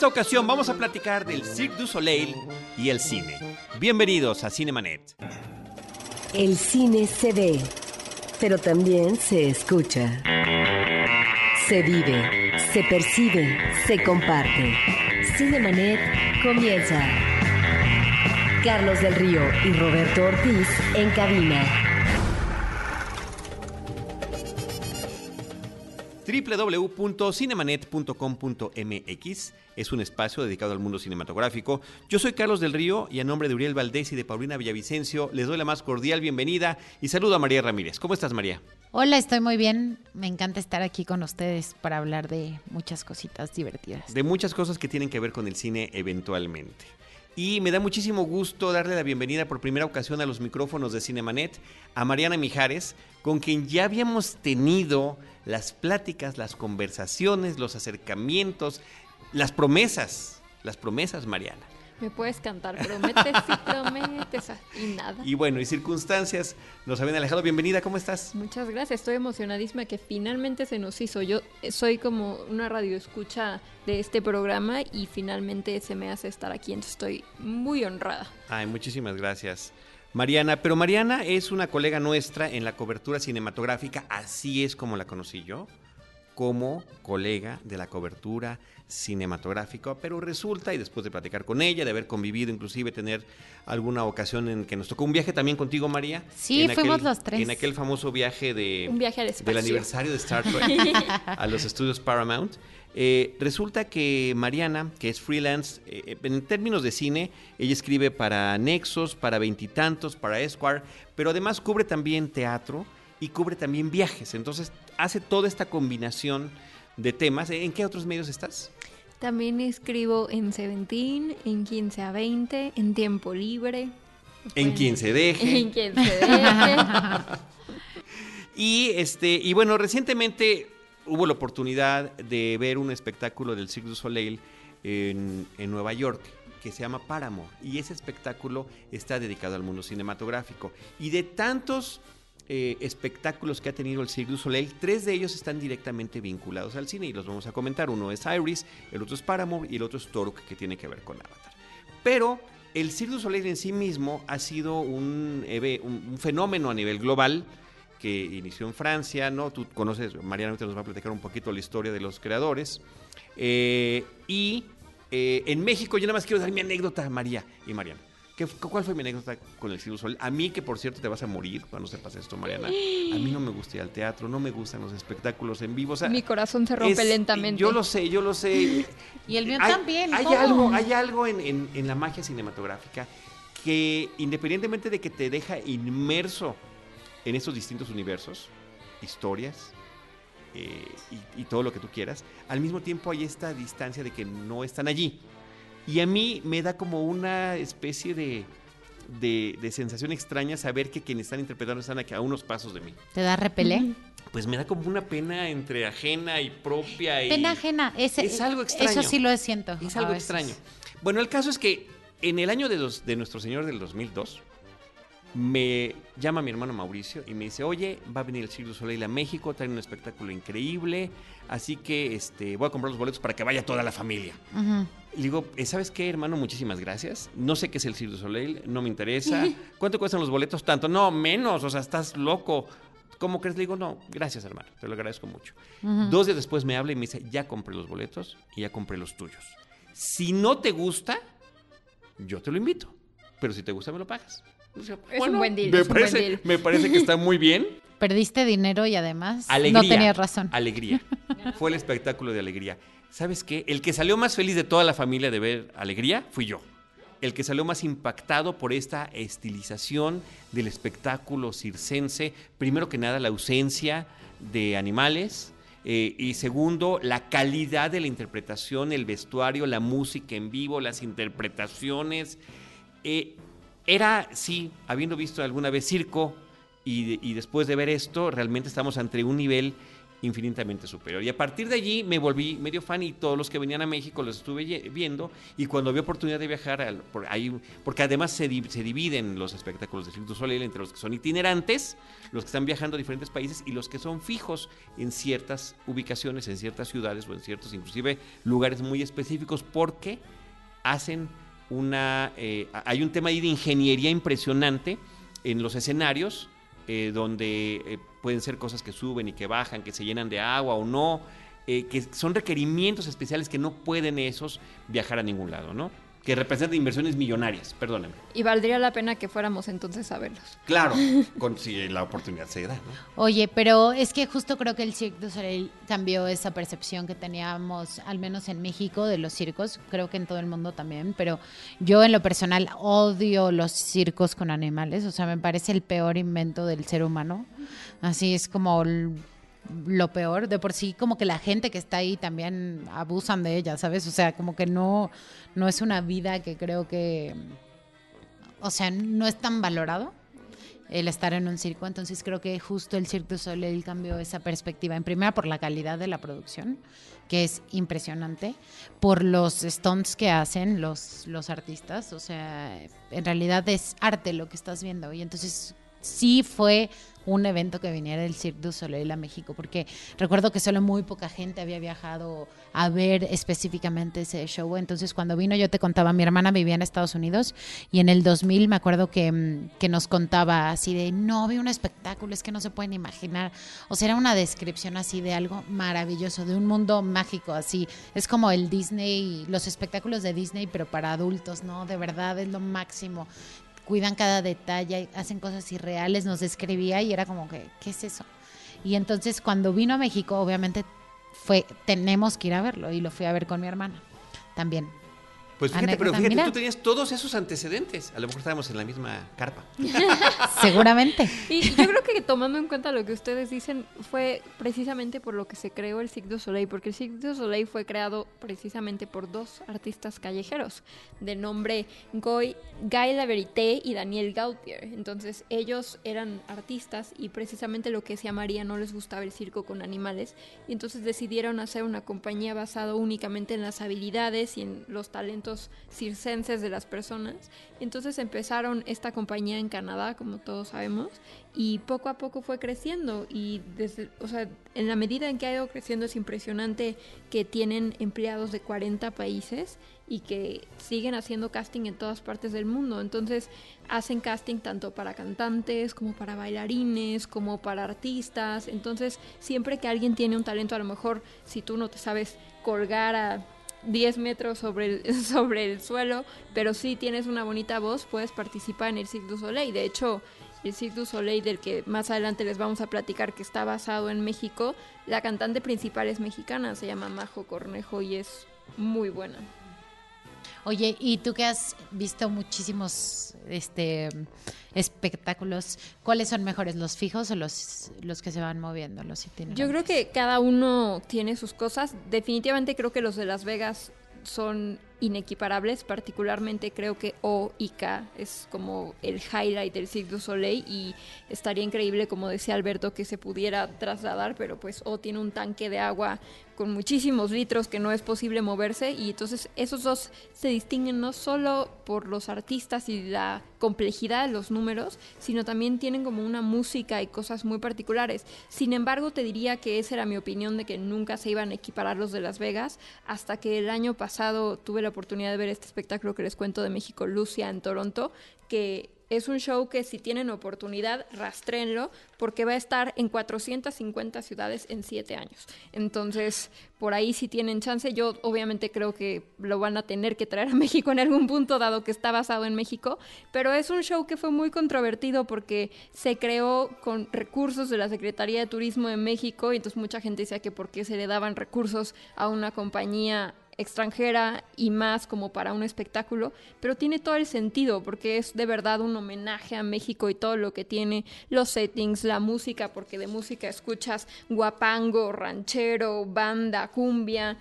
esta ocasión vamos a platicar del Cirque du Soleil y el cine. Bienvenidos a Cinemanet. El cine se ve, pero también se escucha. Se vive, se percibe, se comparte. Cinemanet comienza. Carlos del Río y Roberto Ortiz en cabina. www.cinemanet.com.mx es un espacio dedicado al mundo cinematográfico. Yo soy Carlos del Río y a nombre de Uriel Valdés y de Paulina Villavicencio les doy la más cordial bienvenida y saludo a María Ramírez. ¿Cómo estás, María? Hola, estoy muy bien. Me encanta estar aquí con ustedes para hablar de muchas cositas divertidas. De muchas cosas que tienen que ver con el cine eventualmente. Y me da muchísimo gusto darle la bienvenida por primera ocasión a los micrófonos de Cinemanet a Mariana Mijares, con quien ya habíamos tenido las pláticas, las conversaciones, los acercamientos, las promesas, las promesas, Mariana. Me puedes cantar, prometes y prometes y nada. Y bueno, y circunstancias nos habían alejado. Bienvenida, ¿cómo estás? Muchas gracias, estoy emocionadísima que finalmente se nos hizo. Yo soy como una radio escucha de este programa y finalmente se me hace estar aquí, entonces estoy muy honrada. Ay, muchísimas gracias. Mariana, pero Mariana es una colega nuestra en la cobertura cinematográfica, así es como la conocí yo, como colega de la cobertura cinematográfica, pero resulta, y después de platicar con ella, de haber convivido, inclusive tener alguna ocasión en que nos tocó un viaje también contigo, María. Sí, en fuimos aquel, los tres. En aquel famoso viaje de... Un viaje al Del aniversario de Star Trek a los estudios Paramount. Eh, resulta que Mariana, que es freelance, eh, en términos de cine, ella escribe para Nexos, para Veintitantos, para Esquire, pero además cubre también teatro y cubre también viajes. Entonces hace toda esta combinación de temas. ¿En qué otros medios estás? También escribo en Seventeen, en 15 a 20, en Tiempo Libre. En quien se deje. En quien se deje. Y este, y bueno, recientemente hubo la oportunidad de ver un espectáculo del Cirque du Soleil en, en Nueva York que se llama Paramore. Y ese espectáculo está dedicado al mundo cinematográfico. Y de tantos eh, espectáculos que ha tenido el Cirque du Soleil, tres de ellos están directamente vinculados al cine y los vamos a comentar. Uno es Iris, el otro es Paramore y el otro es Toruk, que tiene que ver con Avatar. Pero el Cirque du Soleil en sí mismo ha sido un, fenómeno a nivel global que inició en Francia, ¿no? Tú conoces, Mariana nos va a platicar un poquito la historia de los creadores. Eh, y eh, en México, yo nada más quiero dar mi anécdota, María y Mariana. ¿Qué, ¿Cuál fue mi anécdota con el Cirque? A mí, que por cierto te vas a morir cuando sepas esto, Mariana. A mí no me gusta ir al teatro, no me gustan los espectáculos en vivo. O sea, Mi corazón se rompe es- lentamente. Yo lo sé, yo lo sé. Y el mío Hay- también. Hay ¿cómo? algo, hay algo en, en- en la magia cinematográfica que independientemente de que te deja inmerso en estos distintos universos, historias eh, y, y todo lo que tú quieras, al mismo tiempo hay esta distancia de que no están allí. Y a mí me da como una especie de, de, de sensación extraña saber que quienes están interpretando están aquí a unos pasos de mí. ¿Te da repelé? Pues me da como una pena entre ajena y propia. Y... Pena ajena. Ese, Es algo extraño. Eso sí lo siento. Es a algo veces. extraño. Bueno, el caso es que en el año de, dos- de Nuestro Señor del 2002, me llama mi hermano Mauricio y me dice, oye, va a venir el Cirque du Soleil a México, trae un espectáculo increíble, así que este, voy a comprar los boletos para que vaya toda la familia. Ujú. Y le digo, "Eh, ¿sabes qué, hermano? Muchísimas gracias. No sé qué es el Cirque du Soleil, no me interesa. ¿Cuánto cuestan los boletos? Tanto. No, menos, o sea, estás loco. ¿Cómo crees? Le digo, no, gracias, hermano, te lo agradezco mucho. Dos días después me habla y me dice, ya compré los boletos y ya compré los tuyos. Si no te gusta, yo te lo invito. Pero si te gusta, me lo pagas. O sea, Es un buen Me deal. me parece que está muy bien. Perdiste dinero y además Alegría. no tenías razón. Alegría. Fue el espectáculo de alegría. ¿Sabes qué? El que salió más feliz de toda la familia de ver alegría fui yo. El que salió más impactado por esta estilización del espectáculo circense. Primero que nada, la ausencia de animales. eh, y segundo, la calidad de la interpretación, el vestuario, la música en vivo, las interpretaciones. Eh, era, sí, habiendo visto alguna vez circo y, después de ver esto, realmente estamos ante un nivel infinitamente superior. Y a partir de allí me volví medio fan y todos los que venían a México los estuve viendo y cuando vi oportunidad de viajar, porque además se, se, dividen los espectáculos de Cirque du entre los que son itinerantes, los que están viajando a diferentes países y los que son fijos en ciertas ubicaciones, en ciertas ciudades o en ciertos inclusive lugares muy específicos porque hacen una... Eh, hay un tema ahí de ingeniería impresionante en los escenarios eh, donde eh, pueden ser cosas que suben y que bajan, que se llenan de agua o no, que son requerimientos especiales que no pueden esos viajar a ningún lado, ¿no? Que representan inversiones millonarias, perdóname. Y valdría la pena que fuéramos entonces a verlos. Claro, con, si la oportunidad se da. ¿no? Oye, pero es que justo creo que el Cirque du Soleil cambió esa percepción que teníamos, al menos en México, de los circos, creo que en todo el mundo también, pero yo en lo personal odio los circos con animales, o sea, me parece el peor invento del ser humano. Así es como lo peor. De por sí, como que la gente que está ahí también abusan de ella, ¿sabes? O sea, como que no, no es una vida que creo que. O sea, no es tan valorado el estar en un circo. Entonces creo que justo el Cirque du Soleil cambió esa perspectiva. En primera, por la calidad de la producción, que es impresionante, por los stunts que hacen los, los artistas. O sea, en realidad es arte lo que estás viendo. Y entonces sí fue un evento que viniera del Cirque du Soleil a México, porque recuerdo que solo muy poca gente había viajado a ver específicamente ese show. Entonces, cuando vino, yo te contaba, mi hermana vivía en Estados Unidos y en el 2000 me acuerdo que, mm, que nos contaba así de, no, vi un espectáculo, es que no se pueden imaginar. O sea, era una descripción así de algo maravilloso, de un mundo mágico, así. Es como el Disney, los espectáculos de Disney, pero para adultos, ¿no? De verdad es lo máximo cuidan cada detalle, hacen cosas irreales, nos escribía y era como que, ¿qué es eso? Y entonces cuando vino a México, obviamente fue, tenemos que ir a verlo y lo fui a ver con mi hermana también. Pues fíjate, pero fíjate, tú tenías todos esos antecedentes. A lo mejor estábamos en la misma carpa. Seguramente. Y yo creo que tomando en cuenta lo que ustedes dicen, fue precisamente por lo que se creó el Cirque du Soleil, porque el Cirque du Soleil fue creado precisamente por dos artistas callejeros, de nombre Guy, Guy Laverité y Daniel Gautier. Entonces, ellos eran artistas y precisamente lo que decía María, no les gustaba el circo con animales, y entonces decidieron hacer una compañía basada únicamente en las habilidades y en los talentos circenses de las personas. Entonces empezaron esta compañía en Canadá, como todos sabemos, y poco a poco fue creciendo y desde, o sea, en la medida en que ha ido creciendo es impresionante que tienen empleados de 40 países y que siguen haciendo casting en todas partes del mundo. Entonces hacen casting tanto para cantantes como para bailarines, como para artistas. Entonces siempre que alguien tiene un talento, a lo mejor si tú no te sabes colgar a 10 metros sobre el, sobre el suelo, pero si tienes una bonita voz, puedes participar en el Cirque du Soleil. De hecho, el Cirque du Soleil del que más adelante les vamos a platicar, que está basado en México, la cantante principal es mexicana, se llama Majo Cornejo y es muy buena. Oye, y tú que has visto muchísimos este, espectáculos, ¿cuáles son mejores, los fijos o los, los que se van moviendo, los Yo creo que cada uno tiene sus cosas. Definitivamente creo que los de Las Vegas son inequiparables, particularmente creo que O y K es como el highlight del Cirque du Soleil y estaría increíble, como decía Alberto, que se pudiera trasladar, pero pues O tiene un tanque de agua con muchísimos litros que no es posible moverse y entonces esos dos se distinguen no solo por los artistas y la complejidad de los números, sino también tienen como una música y cosas muy particulares. Sin embargo, te diría que esa era mi opinión de que nunca se iban a equiparar los de Las Vegas hasta que el año pasado tuve la oportunidad de ver este espectáculo que les cuento de México, Lucia, en Toronto, que es un show que si tienen oportunidad, rastrenlo, porque va a estar en 450 ciudades en 7 años. Entonces, por ahí si tienen chance, yo obviamente creo que lo van a tener que traer a México en algún punto, dado que está basado en México, pero es un show que fue muy controvertido porque se creó con recursos de la Secretaría de Turismo de México, y entonces mucha gente decía que por qué se le daban recursos a una compañía extranjera y más como para un espectáculo, pero tiene todo el sentido porque es de verdad un homenaje a México y todo lo que tiene, los settings, la música, porque de música escuchas guapango, ranchero, banda, cumbia,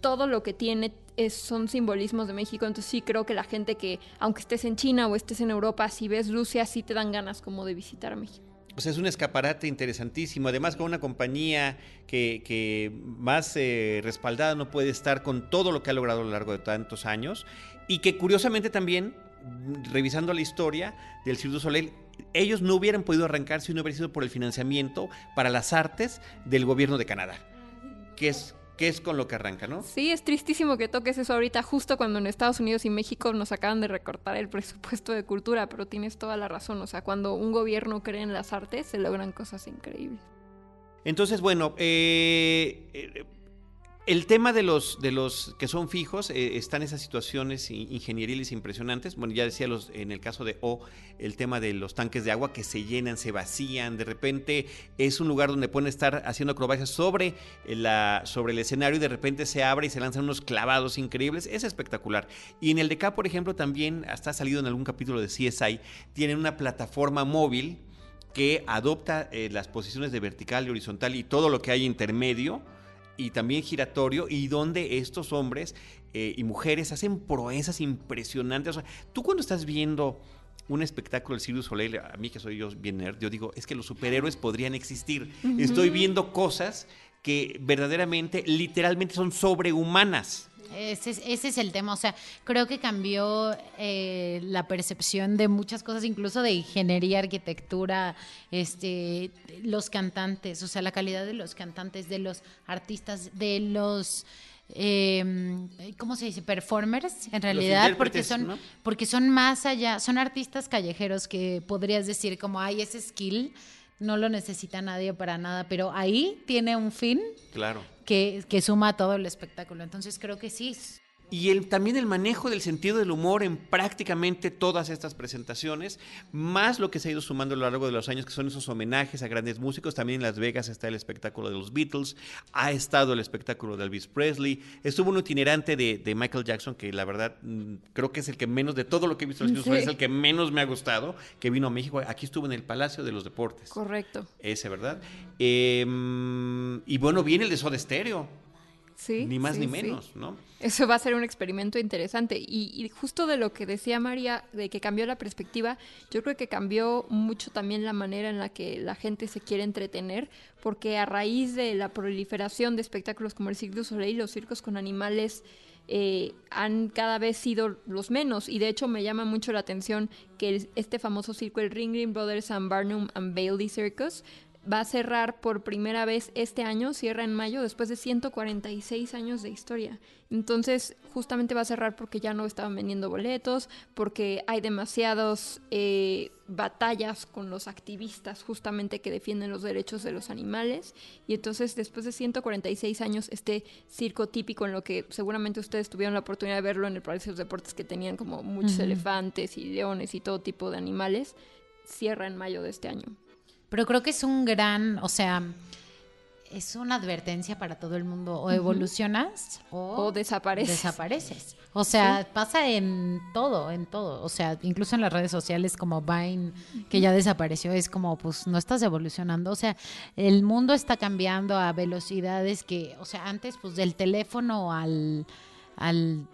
todo lo que tiene es, son simbolismos de México, entonces sí creo que la gente que, aunque estés en China o estés en Europa, si ves Lucia, sí te dan ganas como de visitar México. Sea, es un escaparate interesantísimo. Además, con una compañía que, que más eh, respaldada no puede estar con todo lo que ha logrado a lo largo de tantos años. Y que curiosamente también, revisando la historia del Cirque du Soleil, ellos no hubieran podido arrancar si no hubiera sido por el financiamiento para las artes del gobierno de Canadá. Que es que es con lo que arranca, ¿no? Sí, es tristísimo que toques eso ahorita, justo cuando en Estados Unidos y México nos acaban de recortar el presupuesto de cultura, pero tienes toda la razón, o sea, cuando un gobierno cree en las artes, se logran cosas increíbles. Entonces, bueno, eh, eh el tema de los, de los que son fijos, eh, están esas situaciones ingenieriles impresionantes. Bueno, ya decía los, en el caso de O, el tema de los tanques de agua que se llenan, se vacían, de repente es un lugar donde pueden estar haciendo acrobacias sobre, la, sobre el escenario y de repente se abre y se lanzan unos clavados increíbles. Es espectacular. Y en el de K, por ejemplo, también, hasta ha salido en algún capítulo de CSI, tienen una plataforma móvil que adopta eh, las posiciones de vertical y horizontal y todo lo que hay intermedio y también giratorio y donde estos hombres eh, y mujeres hacen proezas impresionantes. O sea, tú cuando estás viendo un espectáculo del Cirque Soleil, a mí que soy yo bien nerd, yo digo, es que los superhéroes podrían existir. Estoy viendo cosas que verdaderamente, literalmente son sobrehumanas. Ese es, ese es, el tema, o sea, creo que cambió eh, la percepción de muchas cosas, incluso de ingeniería, arquitectura, este, los cantantes, o sea, la calidad de los cantantes, de los artistas, de los... Eh, ¿cómo se dice? Performers, en realidad, porque son, porque son más allá, son artistas callejeros que podrías decir como, hay ese skill no lo necesita nadie para nada, pero ahí tiene un fin. Claro. Que, que suma todo el espectáculo. Entonces creo que sí, y el, también el manejo del sentido del humor en prácticamente todas estas presentaciones, más lo que se ha ido sumando a lo largo de los años, que son esos homenajes a grandes músicos. También en Las Vegas está el espectáculo de los Beatles, ha estado el espectáculo de Elvis Presley, estuvo un itinerante de, Michael Jackson, que la verdad mm, creo que es el que menos, de todo lo que he visto, es el que menos me ha gustado, que vino a México. Aquí estuvo en el Palacio de los Deportes. Correcto. Ese, ¿verdad? Em, y bueno, viene el de Soda Stereo ni más ni menos, ¿no? Eso va a ser un experimento interesante. Y, justo de lo que decía María, de que cambió la perspectiva, yo creo que cambió mucho también la manera en la que la gente se quiere entretener, porque a raíz de la proliferación de espectáculos como el Cirque du Soleil, los circos con animales eh, han cada vez sido los menos. Y de hecho me llama mucho la atención que este famoso circo, el Ringling Brothers and Barnum and Bailey Circus, va a cerrar por primera vez este año, cierra en mayo, después de 146 años de historia. Entonces, justamente va a cerrar porque ya no estaban vendiendo boletos, porque hay demasiadas eh, batallas con los activistas justamente que defienden los derechos de los animales. Y entonces, después de 146 años, este circo típico en lo que seguramente ustedes tuvieron la oportunidad de verlo en el Palacio de los Deportes, que tenían como muchos elefantes y leones y todo tipo de animales, cierra en mayo de este año. Pero creo que es un gran, o sea, es una advertencia para todo el mundo. O evolucionas o, desapareces. desapareces. O sea, pasa en todo, en todo. O sea, incluso en las redes sociales como Vine, que ya desapareció, es como, pues no estás evolucionando. O sea, el mundo está cambiando a velocidades que, o sea, antes, pues del teléfono al, al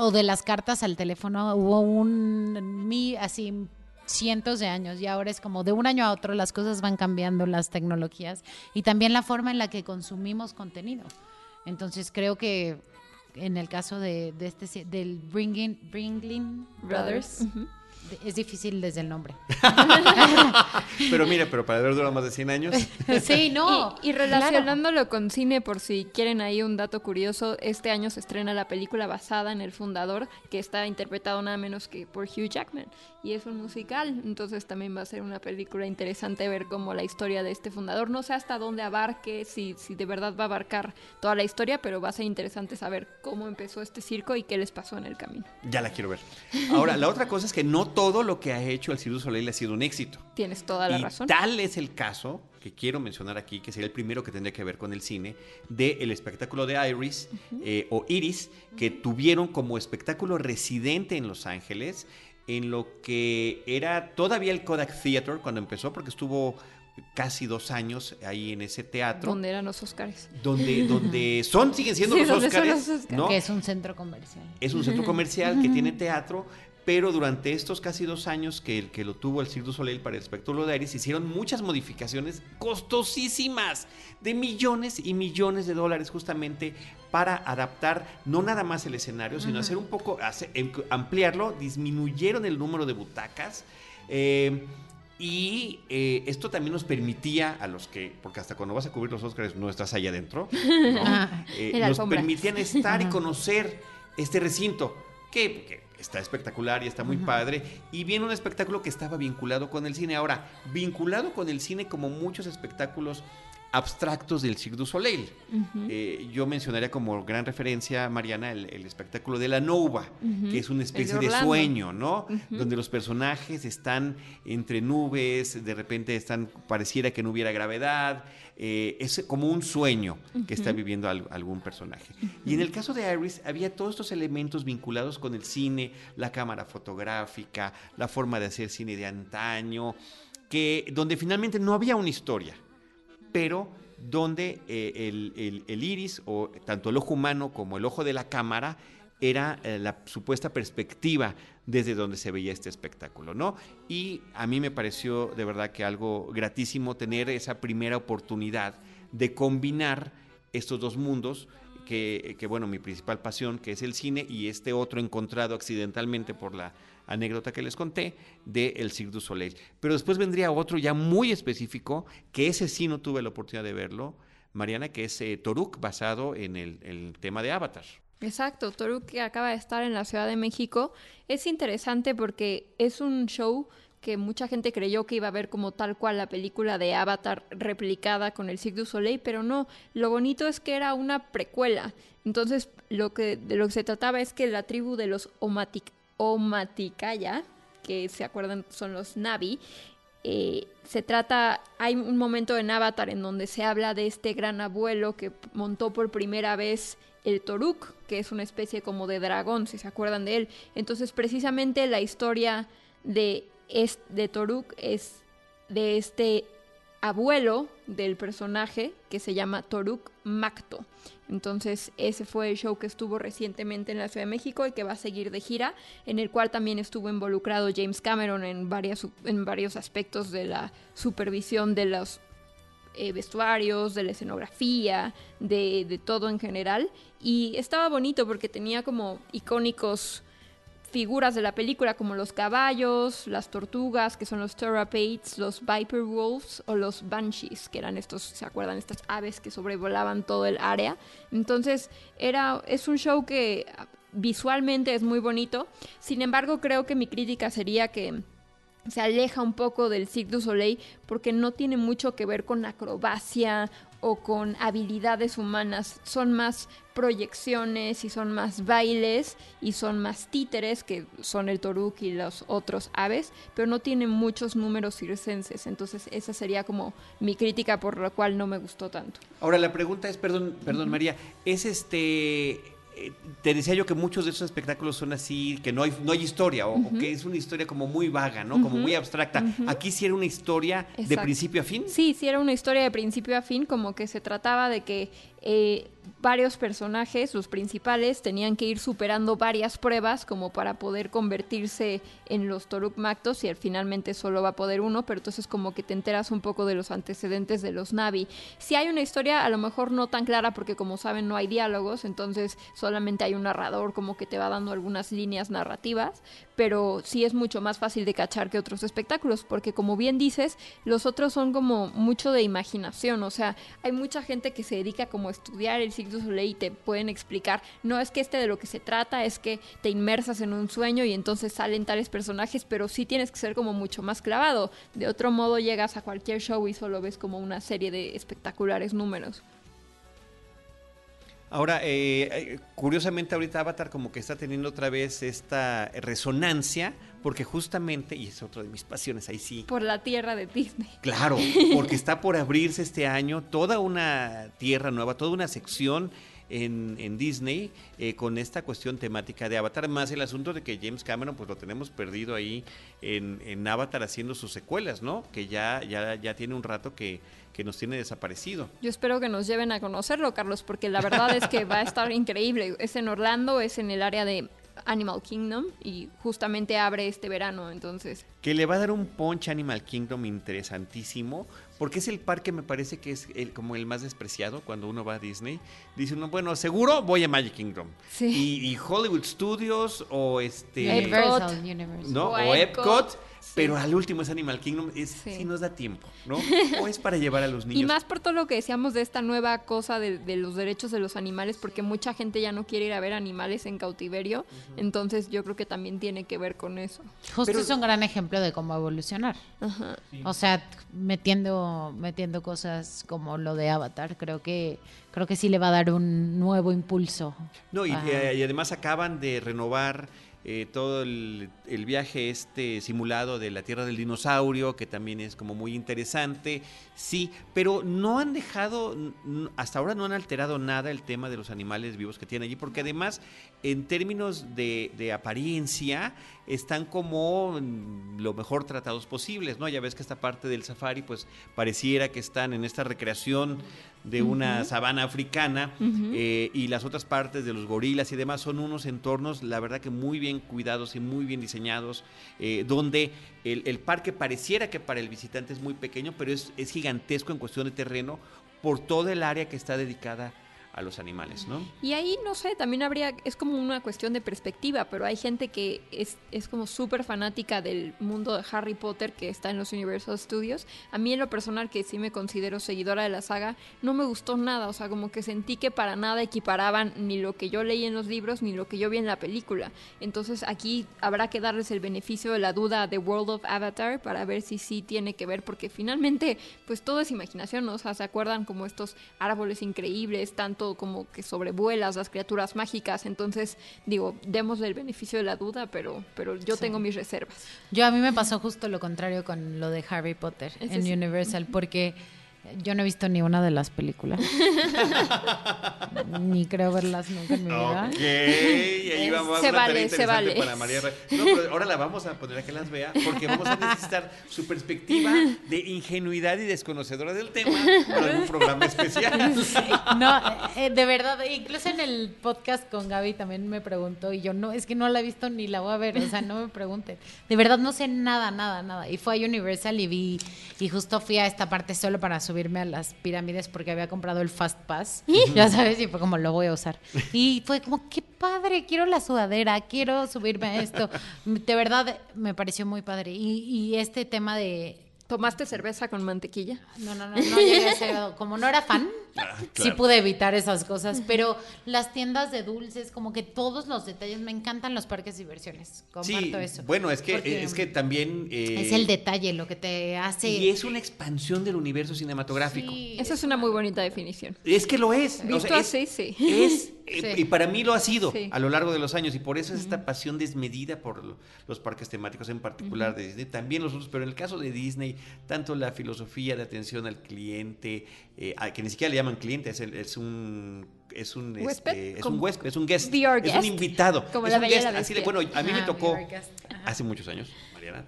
o de las cartas al teléfono hubo un mi así cientos de años y ahora es como de un año a otro las cosas van cambiando, las tecnologías y también la forma en la que consumimos contenido. Entonces creo que en el caso de, este del Bringing, Brothers, es difícil desde el nombre. pero mire, pero para haber durado más de 100 años. sí, no. Y, relacionándolo con cine, por si quieren ahí un dato curioso, este año se estrena la película basada en el fundador, que está interpretado nada menos que por Hugh Jackman. Y es un musical, entonces también va a ser una película interesante ver cómo la historia de este fundador, no sé hasta dónde abarque, si, si de verdad va a abarcar toda la historia, pero va a ser interesante saber cómo empezó este circo y qué les pasó en el camino. Ya la quiero ver. Ahora, la otra cosa es que no todo lo que ha hecho el Cirque du Soleil ha sido un éxito. Tienes toda la y razón. Tal es el caso que quiero mencionar aquí, que sería el primero que tendría que ver con el cine, del espectáculo de Iris eh, o Iris, que tuvieron como espectáculo residente en Los Ángeles, en lo que era todavía el Kodak Theater cuando empezó, porque estuvo casi dos años ahí en ese teatro. Donde eran los Oscars. Donde, donde son, siguen siendo los Oscars. Que es un centro comercial. Es un centro comercial que tiene teatro, pero durante estos casi dos años que, que lo tuvo el Cirque du Soleil para el espectáculo de Iris, hicieron muchas modificaciones costosísimas, de millones y millones de dólares justamente para adaptar no nada más el escenario, sino hacer un poco, hacer- em- ampliarlo, disminuyeron el número de butacas. eh, y eh, esto también nos permitía a los que, porque hasta cuando vas a cubrir los Oscars no estás allá adentro, ¿no? Ah, Eh, nos alfombra. permitían estar y conocer este recinto, que, que está espectacular y está muy padre, y viene un espectáculo que estaba vinculado con el cine. Ahora, vinculado con el cine como muchos espectáculos abstractos del Cirque du Soleil. Eh, yo mencionaría como gran referencia, Mariana, el, el espectáculo de la Nova, que es una especie de, sueño, ¿no? Donde los personajes están entre nubes, de repente están, pareciera que no hubiera gravedad, eh, es como un sueño que está viviendo al- algún personaje. Y en el caso de Iris había todos estos elementos vinculados con el cine, la cámara fotográfica, la forma de hacer cine de antaño, que donde finalmente no había una historia pero donde eh, el, el- iris, o tanto el ojo humano como el ojo de la cámara, era eh, la supuesta perspectiva desde donde se veía este espectáculo, ¿no? Y a mí me pareció de verdad que algo gratísimo tener esa primera oportunidad de combinar estos dos mundos, que, que, bueno, mi principal pasión, que es el cine, y este otro encontrado accidentalmente por la anécdota que les conté de El Cirque Soleil. Pero después vendría otro ya muy específico, que ese sí no tuve la oportunidad de verlo, Mariana, que es eh, Toruk, basado en el, el tema de Avatar. Exacto, Toru que acaba de estar en la Ciudad de México es interesante porque es un show que mucha gente creyó que iba a ver como tal cual la película de Avatar replicada con el Cirque Soleil, pero no, lo bonito es que era una precuela. Entonces, lo que de lo que se trataba es que la tribu de los Omatic Omaticaya, que se acuerdan son los Navi, eh, se trata, hay un momento en Avatar en donde se habla de este gran abuelo que montó por primera vez el Toruk, que es una especie como de dragón, si se acuerdan de él. Entonces, precisamente la historia de, de Toruk es de este abuelo del personaje que se llama Toruk Makto. Entonces, ese fue el show que estuvo recientemente en la Ciudad de México y que va a seguir de gira, en el cual también estuvo involucrado James Cameron en, varias, en varios aspectos de la supervisión de los eh, vestuarios, de la escenografía, de, de todo en general. Y estaba bonito porque tenía como icónicos figuras de la película como los caballos, las tortugas, que son los Terrapades, los Viper Wolves o los Banshees, que eran estos, ¿se acuerdan? Estas aves que sobrevolaban todo el área. Entonces, era, es un show que visualmente es muy bonito. Sin embargo, creo que mi crítica sería que se aleja un poco del Cirque du Soleil porque no tiene mucho que ver con acrobacia o con habilidades humanas. Son más proyecciones y son más bailes y son más títeres que son el toruk y los otros aves, pero no tiene muchos números circenses. Entonces esa sería como mi crítica por la cual no me gustó tanto. Ahora la pregunta es, perdón, perdón María, es este, eh, te decía yo que muchos de esos espectáculos son así, que no hay, no hay historia, o, o que es una historia como muy vaga, ¿no? Como muy abstracta. Aquí sí era una historia de principio a fin. Sí, sí era una historia de principio a fin, como que se trataba de que eh, varios personajes, los principales, tenían que ir superando varias pruebas como para poder convertirse en los Toruk Mactos y al finalmente solo va a poder uno, pero entonces como que te enteras un poco de los antecedentes de los Navi. Si hay una historia, a lo mejor no tan clara porque como saben no hay diálogos, entonces solamente hay un narrador como que te va dando algunas líneas narrativas, pero sí es mucho más fácil de cachar que otros espectáculos, porque como bien dices, los otros son como mucho de imaginación, o sea, hay mucha gente que se dedica como estudiar el Cirque du Soleil y te pueden explicar, no es que este de lo que se trata es que te inmersas en un sueño y entonces salen tales personajes, pero sí tienes que ser como mucho más clavado, de otro modo llegas a cualquier show y solo ves como una serie de espectaculares números. Ahora, eh, curiosamente ahorita Avatar como que está teniendo otra vez esta resonancia, porque justamente, y es otra de mis pasiones, ahí sí, Por la tierra de Disney. Claro, porque está por abrirse este año toda una tierra nueva, toda una sección en, en Disney eh, con esta cuestión temática de Avatar, más el asunto de que James Cameron pues lo tenemos perdido ahí en, en Avatar haciendo sus secuelas, ¿no? Que ya, ya, ya tiene un rato que, que nos tiene desaparecido. Yo espero que nos lleven a conocerlo, Carlos, porque la verdad es que va a estar increíble. Es en Orlando, es en el área de Animal Kingdom y justamente abre este verano, entonces. Que le va a dar un punch Animal Kingdom interesantísimo, porque es el parque me parece que es el, como el más despreciado cuando uno va a Disney. Dice uno, bueno, seguro voy a Magic Kingdom. Sí. Y, y Hollywood Studios o este... ¿no? O O, Epcot. Sí. pero al último es Animal Kingdom, es, Sí. si nos da tiempo, ¿no? O es para llevar a los niños. Y más por todo lo que decíamos de esta nueva cosa de, de los derechos de los animales, porque mucha gente ya no quiere ir a ver animales en cautiverio, entonces yo creo que también tiene que ver con eso. Justo Pero- es un gran ejemplo de cómo evolucionar. O sea, metiendo, metiendo cosas como lo de Avatar, creo que, creo que sí le va a dar un nuevo impulso. No, y además acaban de renovar eh, todo el, el viaje este simulado de la Tierra del Dinosaurio, que también es como muy interesante, sí, pero no han dejado, hasta ahora no han alterado nada el tema de los animales vivos que tienen allí, porque además, en términos de, de apariencia, están como lo mejor tratados posibles, ¿no? Ya ves que esta parte del safari, pues pareciera que están en esta recreación de una sabana africana eh, y las otras partes de los gorilas y demás son unos entornos, la verdad que muy bien cuidados y muy bien diseñados, eh, donde el, el parque pareciera que para el visitante es muy pequeño, pero es, es gigantesco en cuestión de terreno por toda el área que está dedicada a los animales, ¿no? Y ahí, no sé, también habría, es como una cuestión de perspectiva, pero hay gente que es, es como súper fanática del mundo de Harry Potter que está en los Universal Studios. A mí en lo personal, que sí me considero seguidora de la saga, no me gustó nada, o sea, como que sentí que para nada equiparaban ni lo que yo leí en los libros ni lo que yo vi en la película. Entonces aquí habrá que darles el beneficio de la duda The World of Avatar para ver si sí tiene que ver, porque finalmente, pues todo es imaginación, ¿no? O sea, ¿se acuerdan como estos árboles increíbles, tanto como que sobrevuelas las criaturas mágicas? Entonces, digo, démosle el beneficio de la duda, pero, pero yo tengo mis reservas. Yo a mí me pasó justo lo contrario con lo de Harry Potter en. Universal, porque yo no he visto ni una de las películas. ni creo verlas nunca en mi vida. Ok, ahí vamos Se vale, se vale. para María No, pero ahora la vamos a poner a que las vea porque vamos a necesitar su perspectiva de ingenuidad y desconocedora del tema para un programa especial. No, eh, de verdad, incluso en el podcast con Gaby también me preguntó y yo no, es que no la he visto ni la voy a ver, o sea, no me pregunten. De verdad no sé nada, nada, nada. Y fue a Universal y vi, y justo fui a esta parte solo para subirme a las pirámides porque había comprado el Fast Pass, ya sabes, y fue como lo voy a usar. Y fue como, qué padre, quiero la sudadera, quiero subirme a esto. De verdad me pareció muy padre. Y, y este tema de... ¿Tomaste cerveza con mantequilla? No, no, no, no llegué a ese grado. Como no era fan, Ah, sí pude evitar esas cosas, pero las tiendas de dulces, como que todos los detalles, me encantan los parques de diversiones. Comparto Sí, eso. bueno, es que, es que también... eh, es el detalle lo que te hace. Y es una expansión del universo cinematográfico. Sí, Esa es una muy bonita definición. Es que lo es. o Visto sea, es- así, sí. Es, eh, Sí. y para mí lo ha sido Sí. a lo largo de los años, y por eso es esta pasión desmedida por lo- los parques temáticos, en particular de Disney, también los otros, pero en el caso de Disney, tanto la filosofía de atención al cliente, eh, que ni siquiera le llaman cliente, es, el- es un es un ¿Huésped? este, es un huésped, es un guest, es guest. un invitado, Como es la un guest. Así de, bueno, a mí me tocó hace muchos años,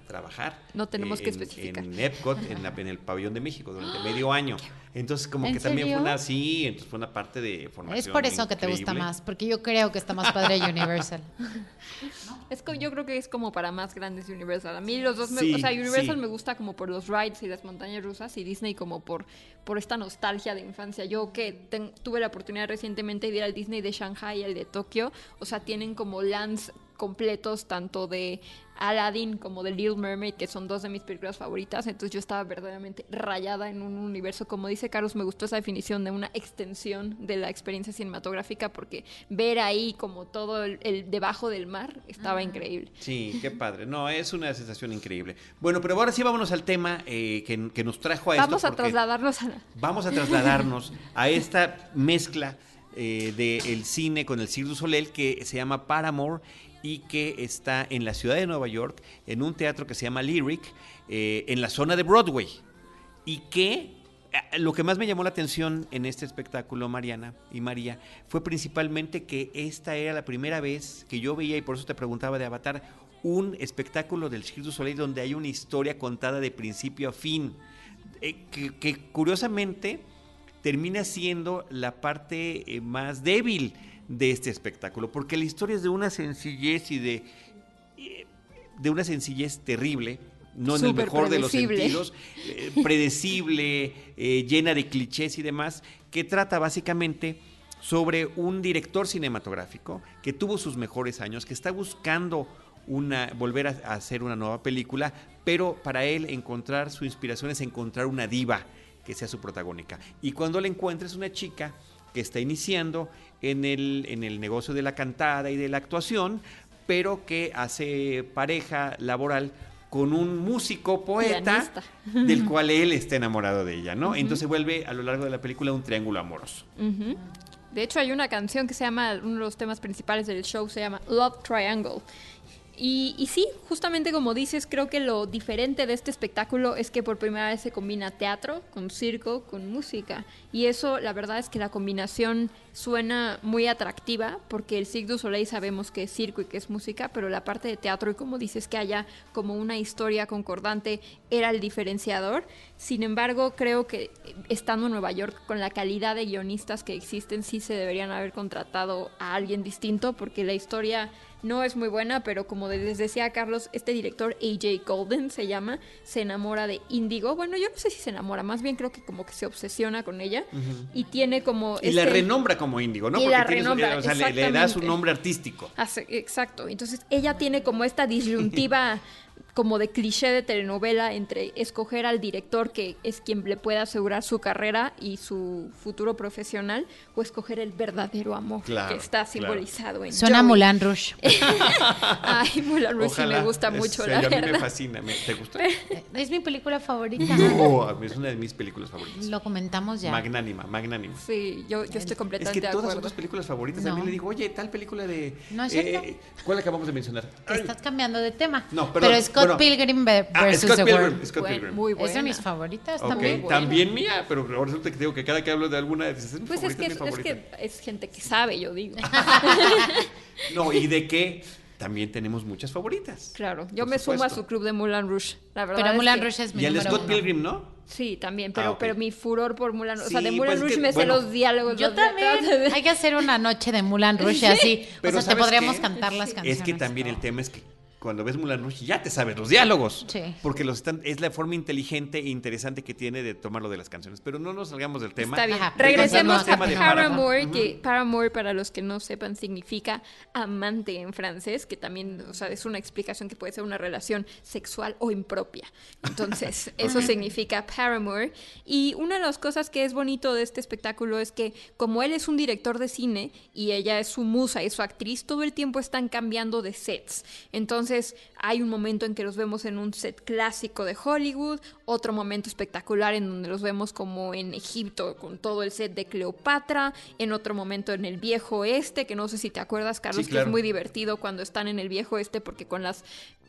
Trabajar. No tenemos eh, que en- especificar. En Epcot, en, la- en el pabellón de México, durante medio año. Entonces, como ¿En que también fue una, sí, entonces fue una parte de formación. Es por eso que te gusta más, porque yo creo que está más padre Universal. Es co- yo creo que es como para más grandes de Universal. A mí los dos, me, Sí, o sea, Universal sí. me gusta como por los rides y las montañas rusas y Disney como por, por esta nostalgia de infancia. Yo que ten- tuve la oportunidad recientemente de ir al Disney de Shanghai y al de Tokio, o sea, tienen como lands completos tanto de Aladdin como de Little Mermaid, que son dos de mis películas favoritas. Entonces yo estaba verdaderamente rayada en un universo. Como dice Carlos, me gustó esa definición de una extensión de la experiencia cinematográfica porque ver ahí como todo el, el debajo del mar estaba increíble. Sí, qué padre. No, es una sensación increíble. Bueno, pero ahora sí vámonos al tema eh, que, que nos trajo a esto. Vamos a trasladarnos a la... Vamos a trasladarnos a esta mezcla eh, del cine con el Cirque du Soleil que se llama Paramore y que está en la ciudad de Nueva York, en un teatro que se llama Lyric, eh, en la zona de Broadway. Y que eh, lo que más me llamó la atención en este espectáculo, Mariana y María, fue principalmente que esta era la primera vez que yo veía, y por eso te preguntaba de Avatar, un espectáculo del Cirque du Soleil donde hay una historia contada de principio a fin. Eh, que, curiosamente termina siendo la parte más débil de este espectáculo, porque la historia es de una sencillez y de, eh, de una sencillez terrible, no en el mejor de los sentidos, eh, predecible, eh, llena de clichés y demás, que trata básicamente sobre un director cinematográfico que tuvo sus mejores años, que está buscando una, volver a, a hacer una nueva película, pero para él encontrar su inspiración es encontrar una diva que sea su protagónica. Y cuando la encuentra es una chica que está iniciando en el, en el negocio de la cantada y de la actuación, pero que hace pareja laboral con un músico poeta Pianista. del cual él está enamorado de ella, ¿no? Entonces vuelve a lo largo de la película un triángulo amoroso. De hecho, hay una canción que se llama, uno de los temas principales del show se llama Love Triangle. Y, y sí, justamente como dices, creo que lo diferente de este espectáculo es que por primera vez se combina teatro con circo, con música. Y eso, la verdad es que la combinación suena muy atractiva, porque el Cirque du Soleil sabemos que es circo y que es música, pero la parte de teatro y como dices que haya como una historia concordante era el diferenciador. Sin embargo, creo que estando en Nueva York con la calidad de guionistas que existen, sí se deberían haber contratado a alguien distinto, porque la historia no es muy buena, pero como les decía Carlos, este director AJ Golden se llama, se enamora de Indigo. Bueno, yo no sé si se enamora, más bien creo que como que se obsesiona con ella y tiene como Y la este- renombra como índigo, ¿no? Y la tiene su- renombra, o sea, le, le da su nombre artístico. Exacto. Entonces ella tiene como esta disyuntiva como de cliché de telenovela entre escoger al director que es quien le puede asegurar su carrera y su futuro profesional o escoger el verdadero amor Claro, que está claro. simbolizado en Suena Joey. Moulin Rouge. Ay, Moulin Rouge sí me gusta Es- mucho, sí, la a mí me verdad. fascina. me- ¿Te gusta? Es mi película favorita. No, es una de mis películas favoritas. Lo comentamos ya. Magnánima, magnánima. Sí, yo, yo estoy Es completamente que de todas son acuerdo. tus películas favoritas. A mí No. le digo, oye, tal película de. No es eh, cierto. ¿Cuál acabamos de mencionar? Te Ay. estás cambiando de tema. No, perdón, Pero Scott bueno. Pilgrim Ah, versus Scott the Pilgrim. World. Scott Buen- Pilgrim. muy Es de mis favoritas también. buena. también mía, pero resulta que digo que cada que hablo de alguna dices, es mi Pues es que es que es gente que sabe, yo digo. No, y de que también tenemos muchas favoritas. Claro, yo me sumo a su club de Moulin Rouge. La verdad Pero es que- Rouge es mi Y el número Scott uno. Pilgrim, ¿no? Sí, también, pero, Ah, pero mi furor por Mulan, o sea, de Sí, Mulan pues es Rouge que, me sé bueno, los diálogos. Yo también. Hay que hacer una noche de Moulin Rouge así. Pero o sea, te ¿sabes podríamos qué? cantar las canciones. Es que también el tema es que cuando ves Mulan Rouge ya te sabes los diálogos. Sí. Porque los están, es la forma inteligente e interesante que tiene de tomarlo de las canciones. Pero no nos salgamos del tema. Está bien. Regresemos a de Paramore, Paramore. que Paramore, para los que no sepan, significa amante en francés, que también, o sea, es una explicación que puede ser una relación sexual o impropia. Entonces, eso significa Paramore. Y una de las cosas que es bonito de este espectáculo es que, como él es un director de cine y ella es su musa y su actriz, todo el tiempo están cambiando de sets. Entonces, hay un momento en que los vemos en un set clásico de Hollywood, otro momento espectacular en donde los vemos como en Egipto con todo el set de Cleopatra, en otro momento en el viejo oeste, que no sé si te acuerdas, Carlos, Sí, que es muy divertido cuando están en el viejo oeste porque con las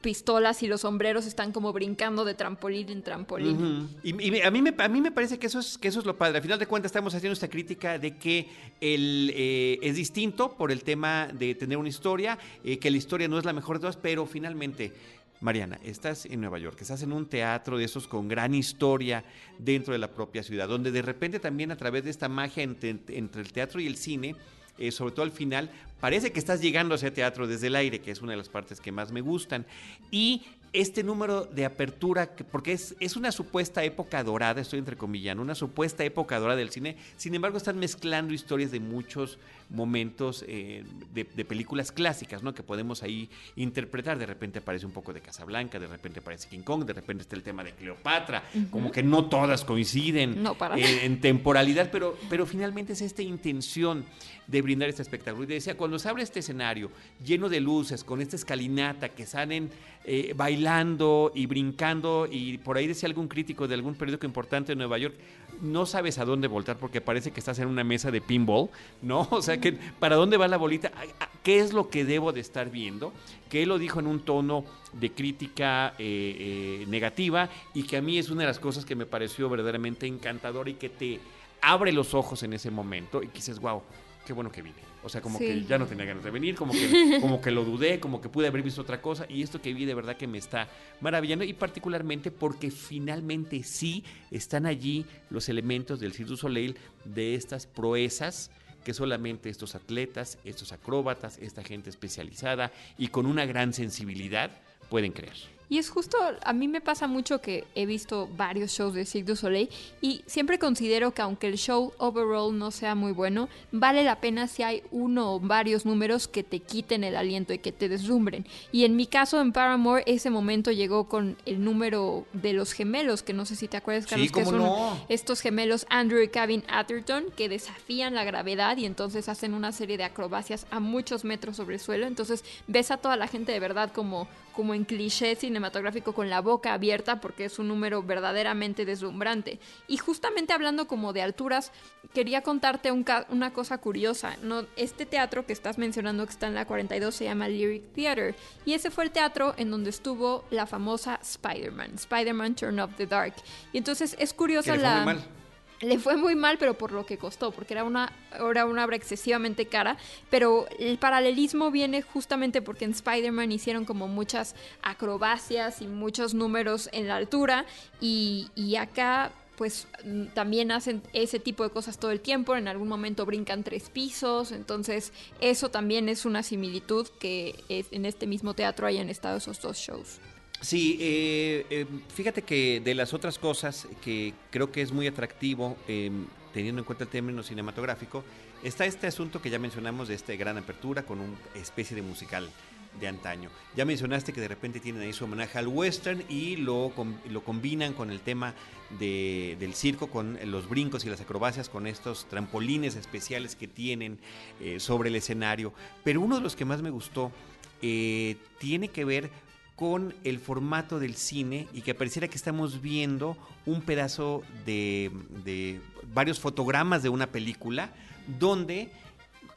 pistolas y los sombreros están como brincando de trampolín en trampolín. Y, a, mí me, a mí me parece que eso, es, que eso es lo padre. Al final de cuentas estamos haciendo esta crítica de que el, eh, es distinto por el tema de tener una historia, eh, que la historia no es la mejor de todas, pero finalmente... Mariana, estás en Nueva York, estás en un teatro de esos con gran historia dentro de la propia ciudad, donde de repente también a través de esta magia entre el teatro y el cine, eh, sobre todo al final, parece que estás llegando a ese teatro desde el aire, que es una de las partes que más me gustan. Y este número de apertura, que- porque es, es una supuesta época dorada, estoy entrecomillando, una supuesta época dorada del cine, sin embargo están mezclando historias de muchos momentos eh, de, de películas clásicas, ¿no? Que podemos ahí interpretar. De repente aparece un poco de Casablanca, de repente aparece King Kong, de repente está el tema de Cleopatra, como que no todas coinciden No, para eh, en temporalidad, pero, pero finalmente es esta intención de brindar este espectáculo. Y decía, cuando se abre este escenario lleno de luces, con esta escalinata que salen eh, bailando y brincando, y por ahí decía algún crítico de algún periódico importante de Nueva York, no sabes a dónde voltar porque parece que estás en una mesa de pinball, ¿no? O sea, que ¿para dónde va la bolita? ¿A- a- ¿Qué es lo que debo de estar viendo? Que él lo dijo en un tono de crítica eh, eh, negativa y que a mí es una de las cosas que me pareció verdaderamente encantador y que te abre los ojos en ese momento y que dices, wow, qué bueno que vine. O sea, como Sí. que ya no tenía ganas de venir, como que, como que lo dudé, como que pude haber visto otra cosa y esto que vi de verdad que me está maravillando y particularmente porque finalmente sí están allí los elementos del Cirque du Soleil de estas proezas que solamente estos atletas, estos acróbatas, esta gente especializada y con una gran sensibilidad pueden creer. Y es justo, a mí me pasa mucho que he visto varios shows de Cirque du Soleil y siempre considero que aunque el show overall no sea muy bueno, vale la pena si hay uno o varios números que te quiten el aliento y que te deslumbren. Y en mi caso en Paramore ese momento llegó con el número de los gemelos, que no sé si te acuerdas, Carlos, que son estos gemelos Andrew y Kevin Atherton que desafían la gravedad y entonces hacen una serie de acrobacias a muchos metros sobre el suelo. Entonces ves a toda la gente de verdad como, como en cliché cinematográfico con la boca abierta porque es un número verdaderamente deslumbrante. Y justamente hablando como de alturas, quería contarte una cosa curiosa. ¿no? Este teatro que estás mencionando que está en la 42 se llama Lyric Theater y ese fue el teatro en donde estuvo la famosa Spider-Man, Spider-Man Turn Up the Dark. Y entonces es curiosa la le fue muy mal, pero por lo que costó, porque era una, era una obra excesivamente cara. Pero el paralelismo viene justamente porque en Spider-Man hicieron como muchas acrobacias y muchos números en la altura. Y, y acá, pues también hacen ese tipo de cosas todo el tiempo. En algún momento brincan tres pisos. Entonces, eso también es una similitud que en este mismo teatro hayan estado esos dos shows. Sí, eh, eh, fíjate que de las otras cosas que creo que es muy atractivo, em, teniendo en cuenta el término cinematográfico, está este asunto que ya mencionamos de esta gran apertura con una especie de musical de antaño. Ya mencionaste que de repente tienen ahí su homenaje al western y lo, lo combinan con el tema del circo, con los brincos y las acrobacias, con estos trampolines especiales que tienen eh, sobre el escenario. Pero uno de los que más me gustó tiene que ver con el formato del cine y que pareciera que estamos viendo un pedazo de, varios fotogramas de una película donde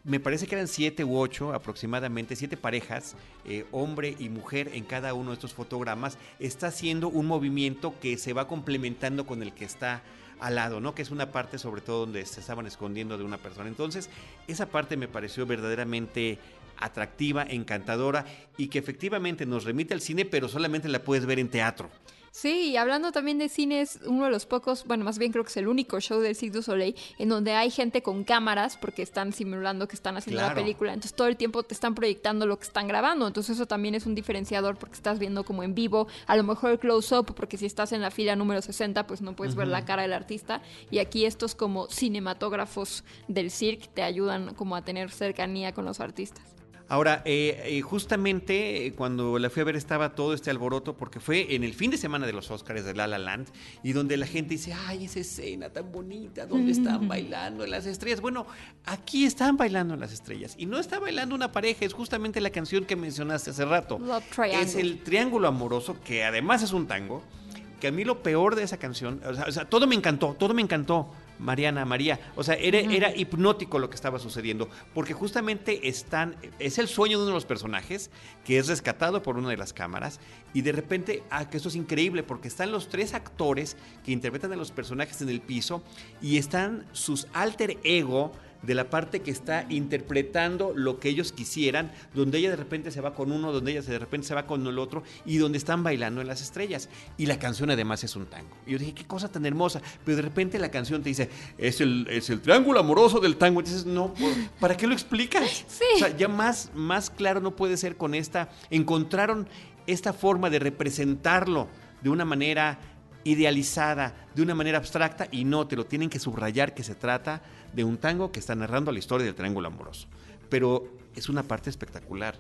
me parece que eran siete u ocho aproximadamente, siete parejas, eh, hombre y mujer en cada uno de estos fotogramas, está haciendo un movimiento que se va complementando con el que está al lado, ¿no? Que es una parte sobre todo donde se estaban escondiendo de una persona. Entonces, esa parte me pareció verdaderamente atractiva, encantadora y que efectivamente nos remite al cine, pero solamente la puedes ver en teatro. Sí, y hablando también de cine, es uno de los pocos, bueno, más bien creo que es el único show del Cirque du Soleil en donde hay gente con cámaras porque están simulando que están haciendo la película. Entonces todo el tiempo te están proyectando lo que están grabando. Entonces eso también es un diferenciador porque estás viendo como en vivo, a lo mejor el close-up, porque si estás en la fila número 60, pues no puedes ver la cara del artista. Y aquí estos como cinematógrafos del cirque te ayudan como a tener cercanía con los artistas. Ahora, eh, eh, justamente eh, cuando la fui a ver estaba todo este alboroto porque fue en el fin de semana de los Oscars de La La Land y donde la gente dice, ay, esa escena tan bonita, donde están bailando las estrellas. Bueno, aquí están bailando las estrellas y no está bailando una pareja, es justamente la canción que mencionaste hace rato. es el triángulo amoroso que además es un tango. Que a mí lo peor de esa canción, o sea todo me encantó, todo me encantó Mariana, María. O sea, era, era, hipnótico lo que estaba sucediendo, porque justamente están, es el sueño de uno de los personajes que es rescatado por una de las cámaras y de repente, ah, que esto es increíble, porque están los tres actores que interpretan a los personajes en el piso y están sus alter ego de la parte que está interpretando lo que ellos quisieran, donde ella de repente se va con uno, donde ella de repente se va con el otro y donde están bailando en las estrellas. Y la canción además es un tango. Y yo dije, qué cosa tan hermosa. Pero de repente la canción te dice, es el, es el triángulo amoroso del tango. Y dices, no, ¿para qué lo explicas? Sí. O sea, ya más, más claro no puede ser con esta. Encontraron esta forma de representarlo de una manera idealizada, de una manera abstracta, y no, te lo tienen que subrayar que se trata de un tango que está narrando la historia del triángulo amoroso. Pero es una parte espectacular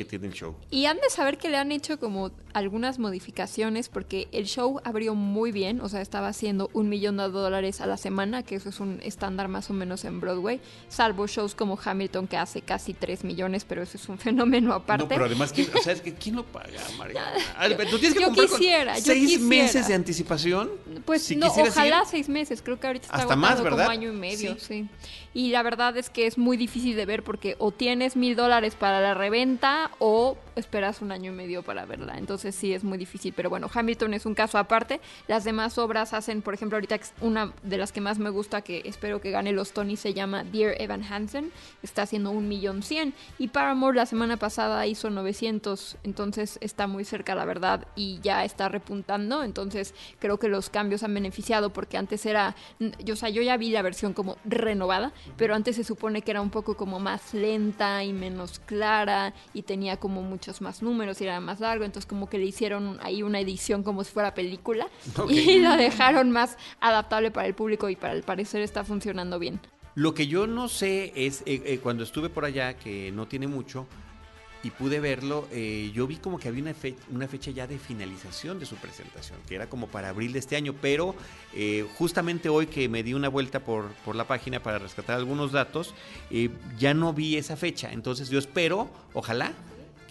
que tiene el show. Y han de saber que le han hecho como algunas modificaciones porque el show abrió muy bien, o sea, estaba haciendo un millón de dólares a la semana, que eso es un estándar más o menos en Broadway, salvo shows como Hamilton que hace casi 3 millones, pero eso es un fenómeno aparte. No, pero además, ¿quién, o sea, es que, ¿quién lo paga, María? ¿Tú tienes que yo quisiera, con seis meses de anticipación? Pues no, ojalá seis meses, creo que ahorita está Hasta más, ¿verdad? como año y medio, sí. Y la verdad es que es muy difícil de ver porque o tienes mil dólares para la reventa o esperas un año y medio para verla. Entonces sí es muy difícil. Pero bueno, Hamilton es un caso aparte. Las demás obras hacen, por ejemplo, ahorita una de las que más me gusta, que espero que gane los Tony, se llama Dear Evan Hansen. Está haciendo un millón cien. Y Paramore la semana pasada hizo 900. Entonces está muy cerca, la verdad, y ya está repuntando. Entonces creo que los cambios han beneficiado porque antes era, yo, o sea, yo ya vi la versión como renovada, pero antes se supone que era un poco como más lenta y menos clara y tenía como muchos más números y era más largo, entonces como que le hicieron ahí una edición como si fuera película y la dejaron más adaptable para el público y para el parecer está funcionando bien. Lo que yo no sé es, eh, eh, cuando estuve por allá, que no tiene mucho, y pude verlo, eh, yo vi como que había una, fecha ya de finalización de su presentación, que era como para abril de este año, pero eh, justamente hoy que me di una vuelta por, por la página para rescatar algunos datos, eh, ya no vi esa fecha, entonces yo espero, ojalá,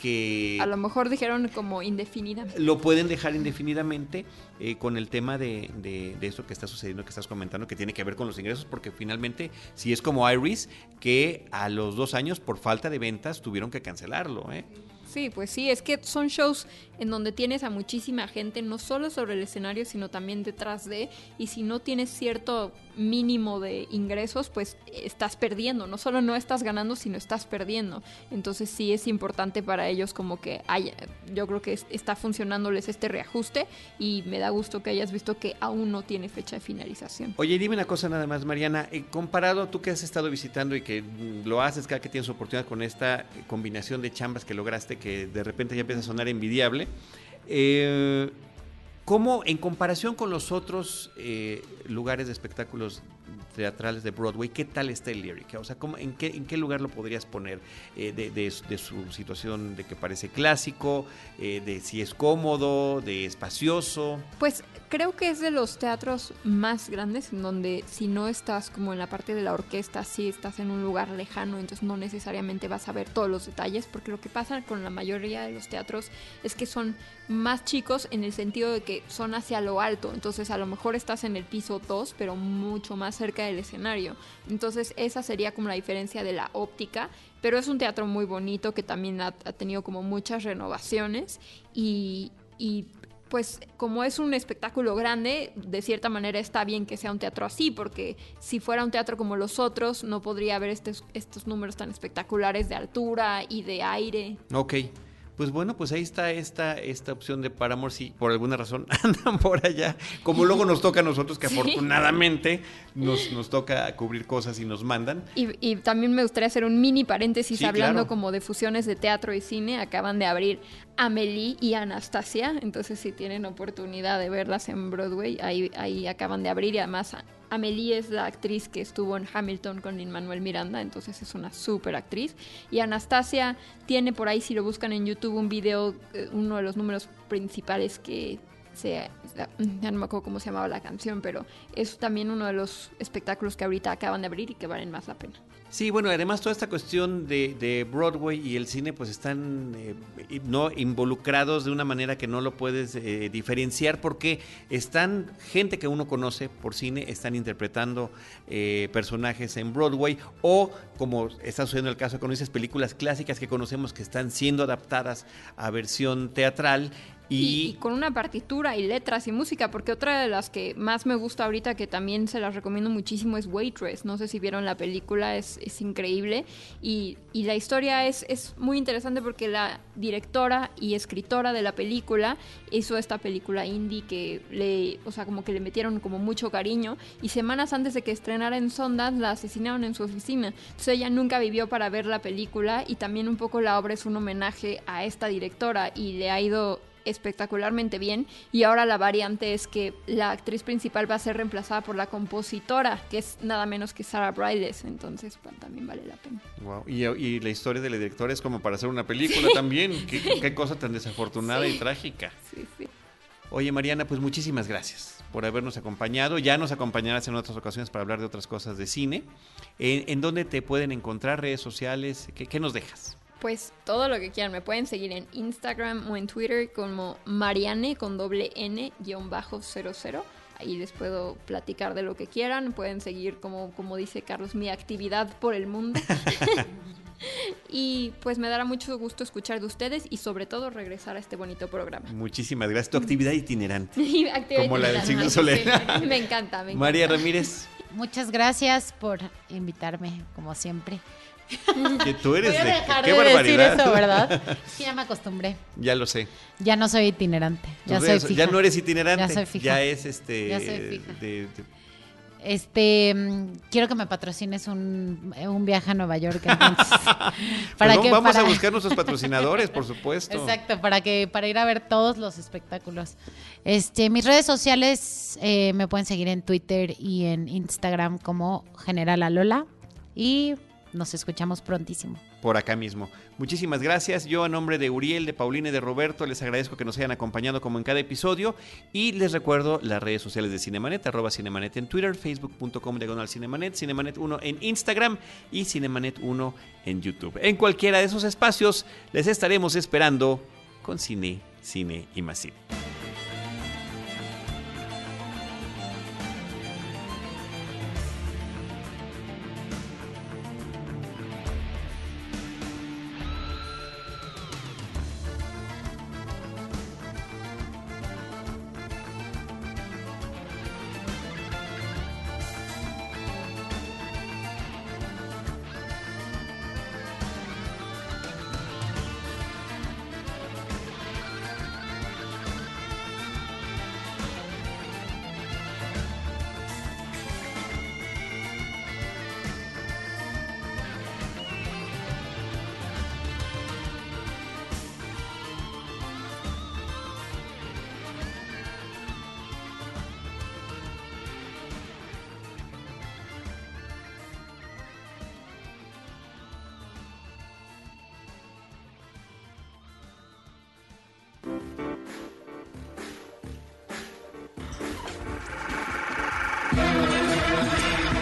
que... A lo mejor dijeron como indefinidamente. Lo pueden dejar indefinidamente eh, con el tema de, de, de, esto que está sucediendo, que estás comentando, que tiene que ver con los ingresos, porque finalmente, si es como Iris, que a los dos años, por falta de ventas, tuvieron que cancelarlo, ¿eh? Sí, pues sí, es que son shows en donde tienes a muchísima gente, no solo sobre el escenario, sino también detrás de, y si no tienes cierto mínimo de ingresos, pues estás perdiendo, no solo no estás ganando, sino estás perdiendo. Entonces sí es importante para ellos como que haya, yo creo que está funcionándoles este reajuste y me da gusto que hayas visto que aún no tiene fecha de finalización. Oye, dime una cosa nada más, Mariana, eh, comparado tú que has estado visitando y que lo haces cada que tienes oportunidad con esta combinación de chambas que lograste, que de repente ya empieza a sonar envidiable, eh, ¿cómo en comparación con los otros eh, lugares de espectáculos teatrales de Broadway, ¿qué tal está el Lyric? O sea, ¿cómo, en, qué, ¿en qué lugar lo podrías poner eh, de, su situación de que parece clásico, eh, de si es cómodo, de espacioso? Pues creo que es de los teatros más grandes en donde si no estás como en la parte de la orquesta, si estás en un lugar lejano, entonces no necesariamente vas a ver todos los detalles, porque lo que pasa con la mayoría de los teatros es que son más chicos en el sentido de que son hacia lo alto, entonces a lo mejor estás en el piso 2, pero mucho más cerca del escenario. Entonces esa sería como la diferencia de la óptica, pero es un teatro muy bonito que también ha, tenido como muchas renovaciones y, y pues como es un espectáculo grande, de cierta manera está bien que sea un teatro así, porque si fuera un teatro como los otros, no podría haber estos, estos números tan espectaculares de altura y de aire. Ok. Pues bueno, pues ahí está esta, esta opción de Paramore, si por alguna razón andan por allá, como luego nos toca a nosotros, que sí. afortunadamente nos, nos, toca cubrir cosas y nos mandan. Y, y, también me gustaría hacer un mini paréntesis sí, hablando claro. como de fusiones de teatro y cine. Acaban de abrir Amelie y Anastasia, entonces si tienen oportunidad de verlas en Broadway, ahí, ahí acaban de abrir y además Amelie es la actriz que estuvo en Hamilton con Lin Manuel Miranda, entonces es una súper actriz. Y Anastasia tiene por ahí, si lo buscan en YouTube, un video, uno de los números principales que se, ya no me acuerdo cómo se llamaba la canción, pero es también uno de los espectáculos que ahorita acaban de abrir y que valen más la pena. Sí, bueno, además toda esta cuestión de, de Broadway y el cine pues están eh, no involucrados de una manera que no lo puedes eh, diferenciar porque están gente que uno conoce por cine, están interpretando eh, personajes en Broadway o como está sucediendo el caso con esas películas clásicas que conocemos que están siendo adaptadas a versión teatral y, con una partitura y letras y música, porque otra de las que más me gusta ahorita, que también se las recomiendo muchísimo, es Waitress. No sé si vieron la película, es, es increíble. Y, y, la historia es, es muy interesante porque la directora y escritora de la película hizo esta película indie que le, o sea, como que le metieron como mucho cariño. Y semanas antes de que estrenara en Sundance, la asesinaron en su oficina. Entonces ella nunca vivió para ver la película y también un poco la obra es un homenaje a esta directora y le ha ido espectacularmente bien. Y ahora la variante es que la actriz principal va a ser reemplazada por la compositora que es nada menos que Sarah Brides entonces pues, también vale la pena. Wow. y, y, la historia de la directora es como para hacer una película sí. también. ¿Qué, qué, cosa tan desafortunada sí. y trágica sí, oye Mariana pues muchísimas gracias por habernos acompañado. Ya nos acompañarás en otras ocasiones para hablar de otras cosas de cine. En, en dónde te pueden encontrar redes sociales qué, qué nos dejas pues todo lo que quieran. Me pueden seguir en Instagram o en Twitter como Mariane con doble N guion bajo 00. Ahí les puedo platicar de lo que quieran. Pueden seguir, como, como dice Carlos, mi actividad por el mundo. Y pues me dará mucho gusto escuchar de ustedes y sobre todo regresar a este bonito programa. Muchísimas gracias. Tu actividad itinerante. Actividad Como la del signo solar. sí. Me encanta, me encanta. María Ramírez, Muchas gracias por invitarme, como siempre. que tú eres Voy a de... dejar ¡Qué de barbaridad! decir eso, ¿verdad? Sí, ya me acostumbré. Ya lo sé. Ya no soy itinerante, ya soy fija. ya no eres itinerante. Ya soy fija. Ya es este... Ya soy fija. de- de- Este, mm, quiero que me patrocines un, un viaje a Nueva York, entonces. Pues no, vamos para- a buscar nuestros patrocinadores, por supuesto. Exacto, para que para ir a ver todos los espectáculos. Este, mis redes sociales eh, me pueden seguir en Twitter y en Instagram como General Alola y nos escuchamos prontísimo. por acá mismo. Muchísimas gracias. Yo a nombre de Uriel, de Paulina y de Roberto les agradezco que nos hayan acompañado como en cada episodio y les recuerdo las redes sociales de Cinemanet, arroba Cinemanet en Twitter, facebook.com diagonal Cinemanet, Cinemanet 1 en Instagram y Cinemanet 1 en YouTube. En cualquiera de esos espacios les estaremos esperando con cine, cine y más cine.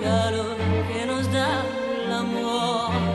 Regalo que nos da el amor.